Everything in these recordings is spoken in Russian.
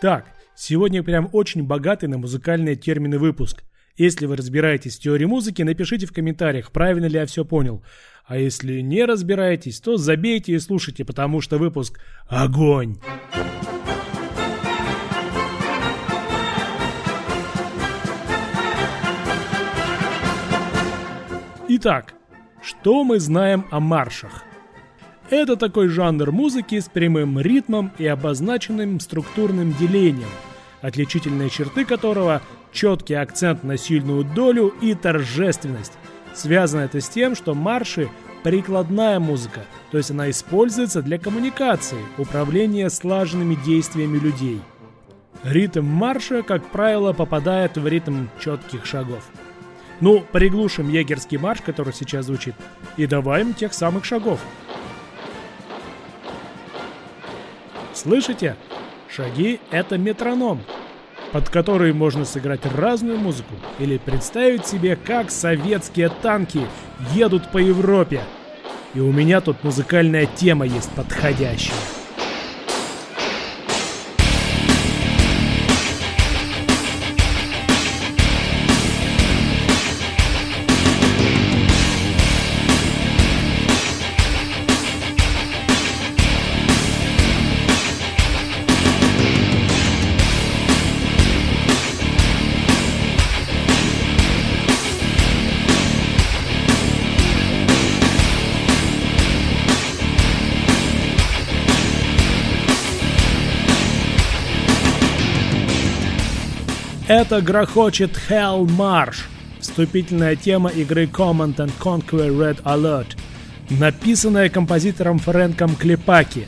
Так, сегодня прям очень богатый на музыкальные термины выпуск. Если вы разбираетесь в теории музыки, напишите в комментариях, правильно ли я все понял. А если не разбираетесь, то забейте и слушайте, потому что выпуск «Огонь!». Итак, что мы знаем о маршах? Это такой жанр музыки с прямым ритмом и обозначенным структурным делением, отличительные черты которого – четкий акцент на сильную долю и торжественность. Связано это с тем, что марши – прикладная музыка, то есть она используется для коммуникации, управления слаженными действиями людей. Ритм марша, как правило, попадает в ритм четких шагов. Ну, приглушим егерский марш, который сейчас звучит, и добавим тех самых шагов. Слышите? Шаги — это метроном, под который можно сыграть разную музыку или представить себе, как советские танки едут по Европе. И у меня тут музыкальная тема есть подходящая. Это грохочет Hell Marsh, вступительная тема игры Command and Conquer Red Alert, написанная композитором Фрэнком Клепаки.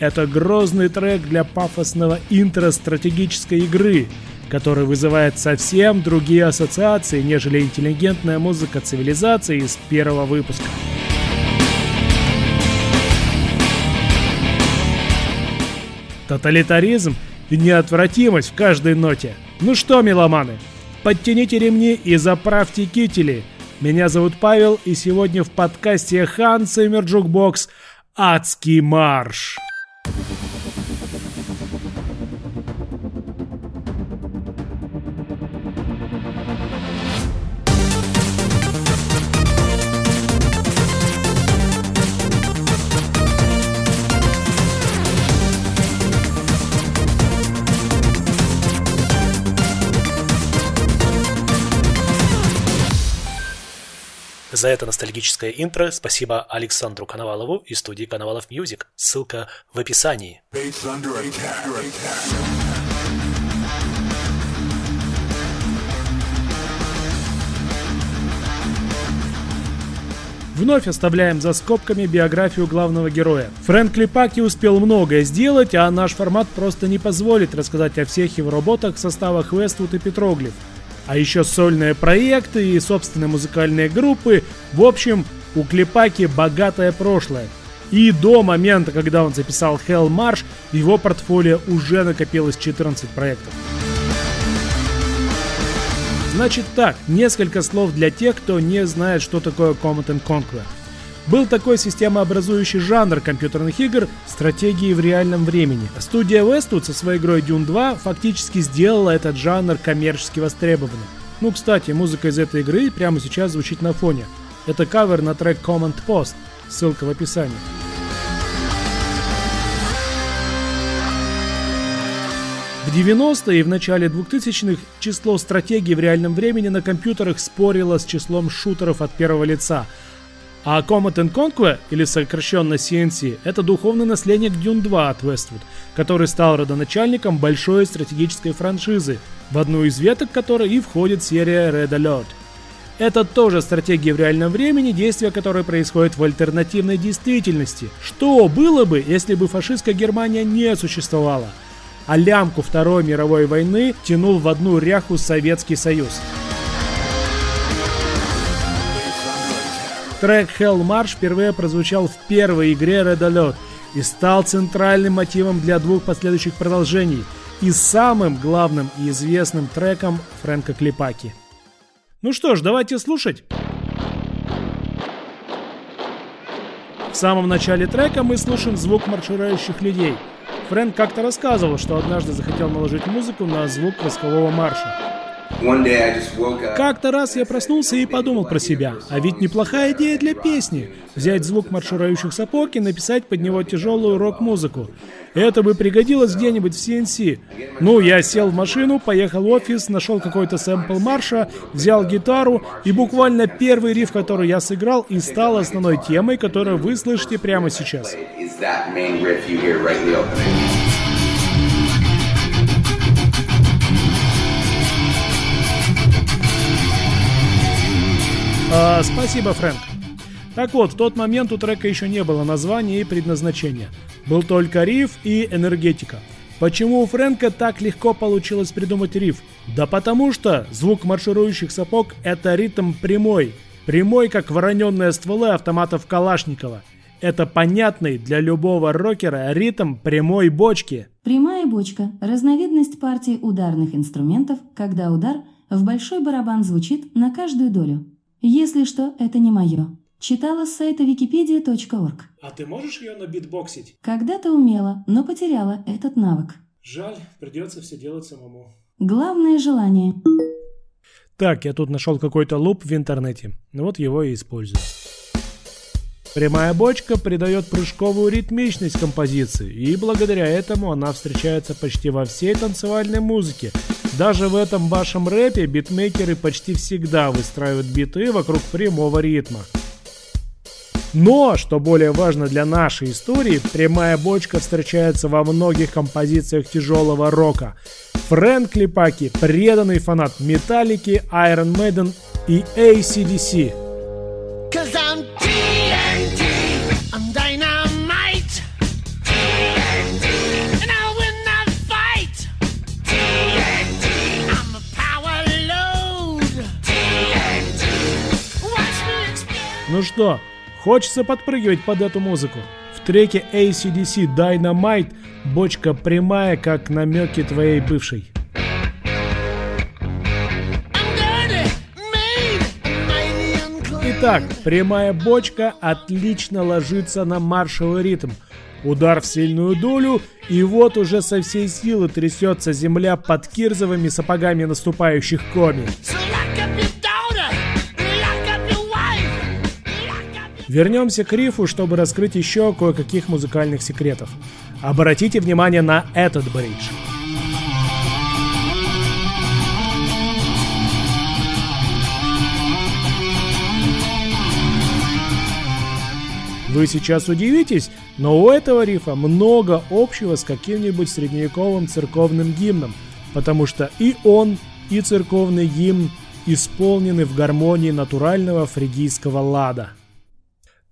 Это грозный трек для пафосного интро-стратегической игры, который вызывает совсем другие ассоциации, нежели интеллигентная музыка цивилизации из первого выпуска. Тоталитаризм и неотвратимость в каждой ноте – ну что, меломаны, подтяните ремни и заправьте кители. Меня зовут Павел, и сегодня в подкасте Hans Zimmer Jukebox «Адский марш». За это ностальгическое интро спасибо Александру Коновалову и студии Коновалов Music. Ссылка в описании. Вновь оставляем за скобками биографию главного героя. Фрэнк Клепаки успел многое сделать, а наш формат просто не позволит рассказать о всех его работах в составах Westwood и Petroglyph. А еще сольные проекты и собственные музыкальные группы. В общем, у Клепаки богатое прошлое. И до момента, когда он записал Hell March, в его портфолио уже накопилось 14 проектов. Значит так, несколько слов для тех, кто не знает, что такое Command Conquer. Был такой системообразующий жанр компьютерных игр стратегии в реальном времени. Студия Westwood со своей игрой Dune 2 фактически сделала этот жанр коммерчески востребованным. Ну, кстати, музыка из этой игры прямо сейчас звучит на фоне. Это кавер на трек Command Post, ссылка в описании. В 90-е и в начале 2000-х число стратегий в реальном времени на компьютерах спорило с числом шутеров от первого лица – а Comet and Conquer, или сокращенно CNC, это духовный наследник Dune 2 от Westwood, который стал родоначальником большой стратегической франшизы, в одну из веток которой и входит серия Red Alert. Это тоже стратегия в реальном времени, действие которой происходит в альтернативной действительности. Что было бы, если бы фашистская Германия не существовала? А лямку Второй мировой войны тянул в одну ряху Советский Союз. Трек Hell March впервые прозвучал в первой игре Red Alert и стал центральным мотивом для двух последующих продолжений и самым главным и известным треком Фрэнка Клипаки. Ну что ж, давайте слушать. В самом начале трека мы слушаем звук марширующих людей. Фрэнк как-то рассказывал, что однажды захотел наложить музыку на звук воскового марша. Как-то раз я проснулся и подумал про себя, а ведь неплохая идея для песни — взять звук марширующих сапог и написать под него тяжелую рок-музыку. Это бы пригодилось где-нибудь в CNC. Ну, я сел в машину, поехал в офис, нашел какой-то сэмпл марша, взял гитару, и буквально первый риф, который я сыграл, и стал основной темой, которую вы слышите прямо сейчас. А, спасибо, Фрэнк. Так вот, в тот момент у трека еще не было названия и предназначения. Был только риф и энергетика. Почему у Фрэнка так легко получилось придумать риф? Да потому что звук марширующих сапог — это ритм прямой. Прямой, как вороненные стволы автоматов Калашникова. Это понятный для любого рокера ритм прямой бочки. Прямая бочка – разновидность партии ударных инструментов, когда удар в большой барабан звучит на каждую долю. Если что, это не мое. Читала с сайта wikipedia.org. А ты можешь ее набитбоксить? Когда-то умела, но потеряла этот навык. Жаль, придется все делать самому. Главное желание. Так, я тут нашел какой-то луп в интернете. Ну вот его и использую. Прямая бочка придает прыжковую ритмичность композиции, и благодаря этому она встречается почти во всей танцевальной музыке, даже в этом вашем рэпе битмейкеры почти всегда выстраивают биты вокруг прямого ритма. Но, что более важно для нашей истории, прямая бочка встречается во многих композициях тяжелого рока. Фрэнк Липаки – преданный фанат Металлики, Iron Maiden и ACDC. Ну что, хочется подпрыгивать под эту музыку? В треке ACDC Dynamite бочка прямая, как намеки твоей бывшей. Итак, прямая бочка отлично ложится на маршевый ритм. Удар в сильную долю, и вот уже со всей силы трясется земля под кирзовыми сапогами наступающих коми. Вернемся к рифу, чтобы раскрыть еще кое-каких музыкальных секретов. Обратите внимание на этот бридж. Вы сейчас удивитесь, но у этого рифа много общего с каким-нибудь средневековым церковным гимном, потому что и он, и церковный гимн исполнены в гармонии натурального фригийского лада –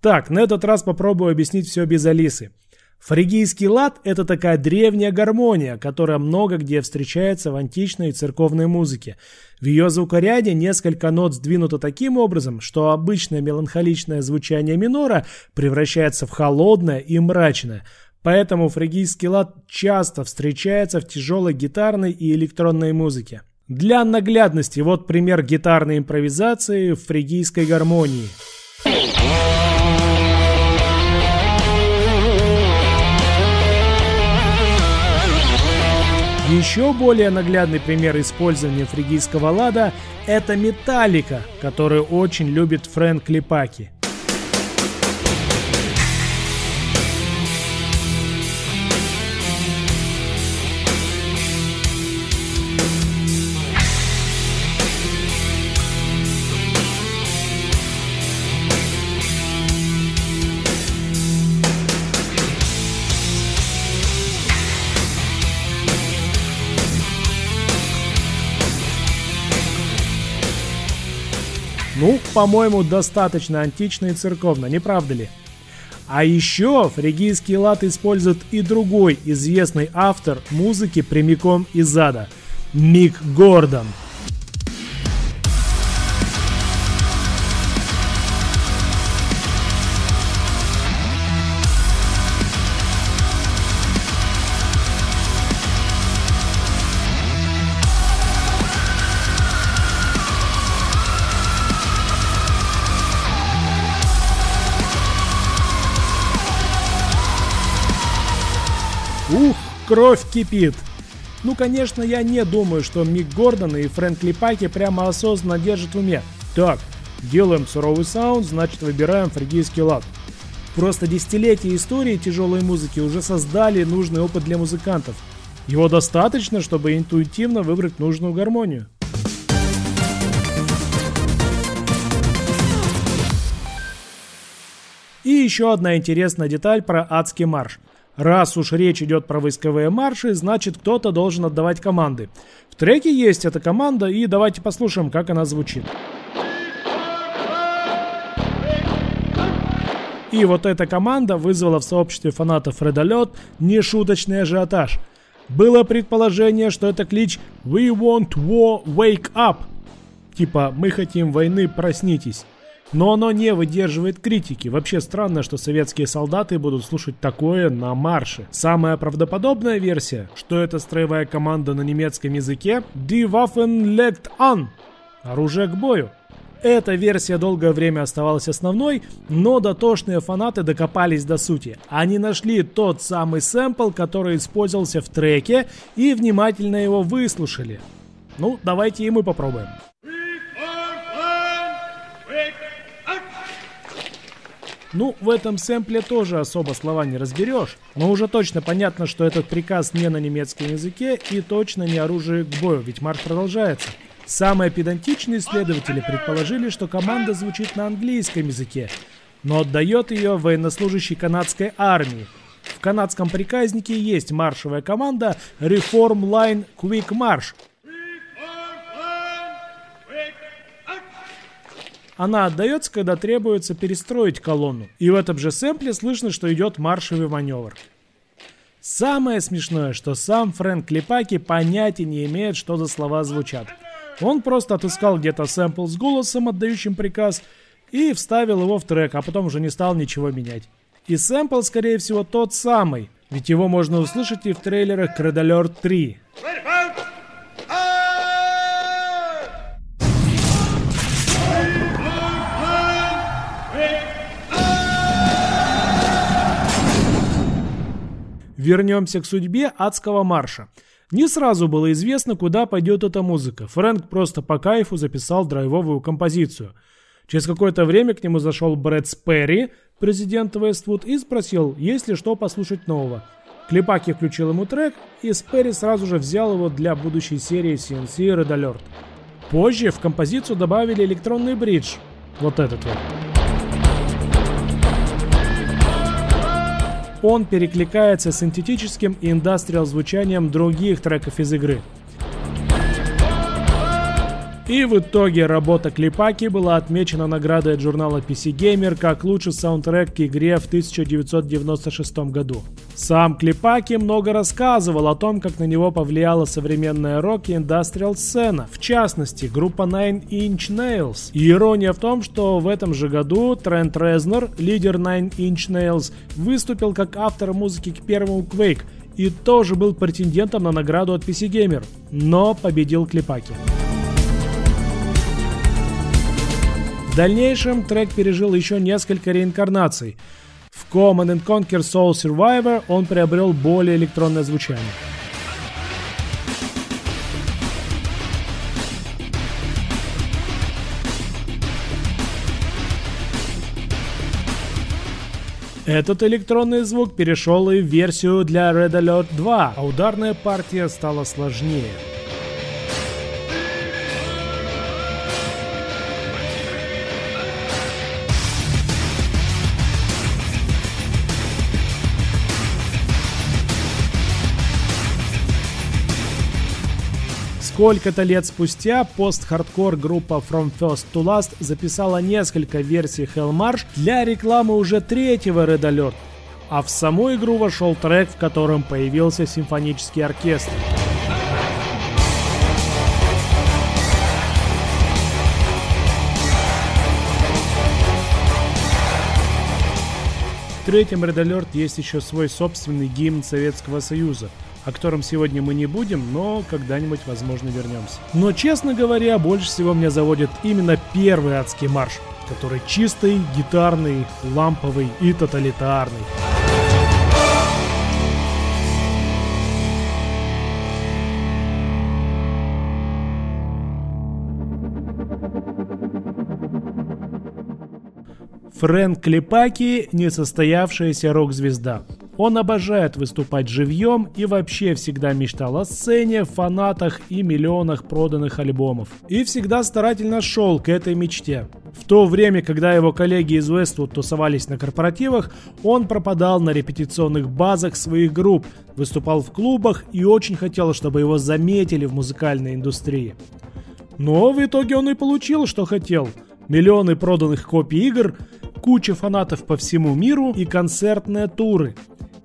так, на этот раз попробую объяснить все без Алисы. Фригийский лад – это такая древняя гармония, которая много где встречается в античной и церковной музыке. В ее звукоряде несколько нот сдвинуто таким образом, что обычное меланхоличное звучание минора превращается в холодное и мрачное. Поэтому фригийский лад часто встречается в тяжелой гитарной и электронной музыке. Для наглядности вот пример гитарной импровизации в фригийской гармонии – Еще более наглядный пример использования фригийского лада – это металлика, которую очень любит Фрэнк Липаки. Ну, по-моему, достаточно антично и церковно, не правда ли? А еще фригийский лад использует и другой известный автор музыки прямиком из ада – Мик Гордон – кровь кипит. Ну, конечно, я не думаю, что Мик Гордон и Фрэнк Липаки прямо осознанно держат в уме. Так, делаем суровый саунд, значит выбираем фригийский лад. Просто десятилетия истории тяжелой музыки уже создали нужный опыт для музыкантов. Его достаточно, чтобы интуитивно выбрать нужную гармонию. И еще одна интересная деталь про адский марш. Раз уж речь идет про войсковые марши, значит кто-то должен отдавать команды. В треке есть эта команда, и давайте послушаем, как она звучит. И вот эта команда вызвала в сообществе фанатов Редолет нешуточный ажиотаж. Было предположение, что это клич «We want war, wake up», типа «Мы хотим войны, проснитесь». Но оно не выдерживает критики. Вообще странно, что советские солдаты будут слушать такое на марше. Самая правдоподобная версия, что это строевая команда на немецком языке Die Waffen legt an. Оружие к бою. Эта версия долгое время оставалась основной, но дотошные фанаты докопались до сути. Они нашли тот самый сэмпл, который использовался в треке, и внимательно его выслушали. Ну, давайте и мы попробуем. Ну, в этом сэмпле тоже особо слова не разберешь, но уже точно понятно, что этот приказ не на немецком языке и точно не оружие к бою, ведь марш продолжается. Самые педантичные исследователи предположили, что команда звучит на английском языке, но отдает ее военнослужащий канадской армии. В канадском приказнике есть маршевая команда Reform Line Quick March, Она отдается, когда требуется перестроить колонну. И в этом же сэмпле слышно, что идет маршевый маневр. Самое смешное, что сам Фрэнк Липаки понятия не имеет, что за слова звучат. Он просто отыскал где-то сэмпл с голосом, отдающим приказ, и вставил его в трек, а потом уже не стал ничего менять. И сэмпл, скорее всего, тот самый, ведь его можно услышать и в трейлерах Red Alert 3. Вернемся к судьбе адского марша. Не сразу было известно, куда пойдет эта музыка. Фрэнк просто по кайфу записал драйвовую композицию. Через какое-то время к нему зашел Брэд Сперри, президент Вествуд, и спросил, есть ли что послушать нового. Клепаки включил ему трек, и Сперри сразу же взял его для будущей серии CNC Red Alert. Позже в композицию добавили электронный бридж. Вот этот вот. Он перекликается синтетическим и индастриал звучанием других треков из игры. И в итоге работа Клипаки была отмечена наградой от журнала PC Gamer как лучший саундтрек к игре в 1996 году. Сам Клипаки много рассказывал о том, как на него повлияла современная рок и индастриал сцена, в частности, группа Nine Inch Nails. И ирония в том, что в этом же году Трент Резнер, лидер Nine Inch Nails, выступил как автор музыки к первому Quake и тоже был претендентом на награду от PC Gamer, но победил Клипаки. В дальнейшем трек пережил еще несколько реинкарнаций. В Command Conquer Soul Survivor он приобрел более электронное звучание. Этот электронный звук перешел и в версию для Red Alert 2, а ударная партия стала сложнее. Сколько-то лет спустя пост-хардкор группа From First to Last записала несколько версий Hell March для рекламы уже третьего Red Alert, а в саму игру вошел трек, в котором появился симфонический оркестр. В третьем Red Alert есть еще свой собственный гимн Советского Союза – о котором сегодня мы не будем, но когда-нибудь, возможно, вернемся. Но, честно говоря, больше всего меня заводит именно первый адский марш, который чистый, гитарный, ламповый и тоталитарный. Фрэнк Лепаки – несостоявшаяся рок-звезда. Он обожает выступать живьем и вообще всегда мечтал о сцене, фанатах и миллионах проданных альбомов. И всегда старательно шел к этой мечте. В то время, когда его коллеги из Westwood тусовались на корпоративах, он пропадал на репетиционных базах своих групп, выступал в клубах и очень хотел, чтобы его заметили в музыкальной индустрии. Но в итоге он и получил, что хотел. Миллионы проданных копий игр, куча фанатов по всему миру и концертные туры.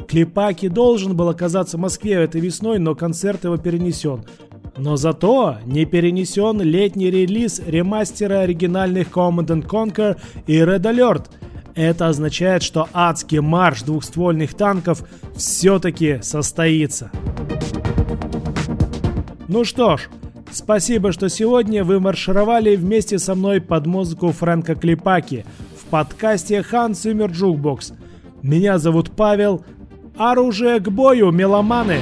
Клепаки должен был оказаться в Москве этой весной, но концерт его перенесен. Но зато не перенесен летний релиз ремастера оригинальных Command Conquer и Red Alert. Это означает, что адский марш двухствольных танков все-таки состоится. Ну что ж, спасибо, что сегодня вы маршировали вместе со мной под музыку Фрэнка Клипаки в подкасте Hans Zimmer Jukebox. Меня зовут Павел. Оружие к бою, меломаны!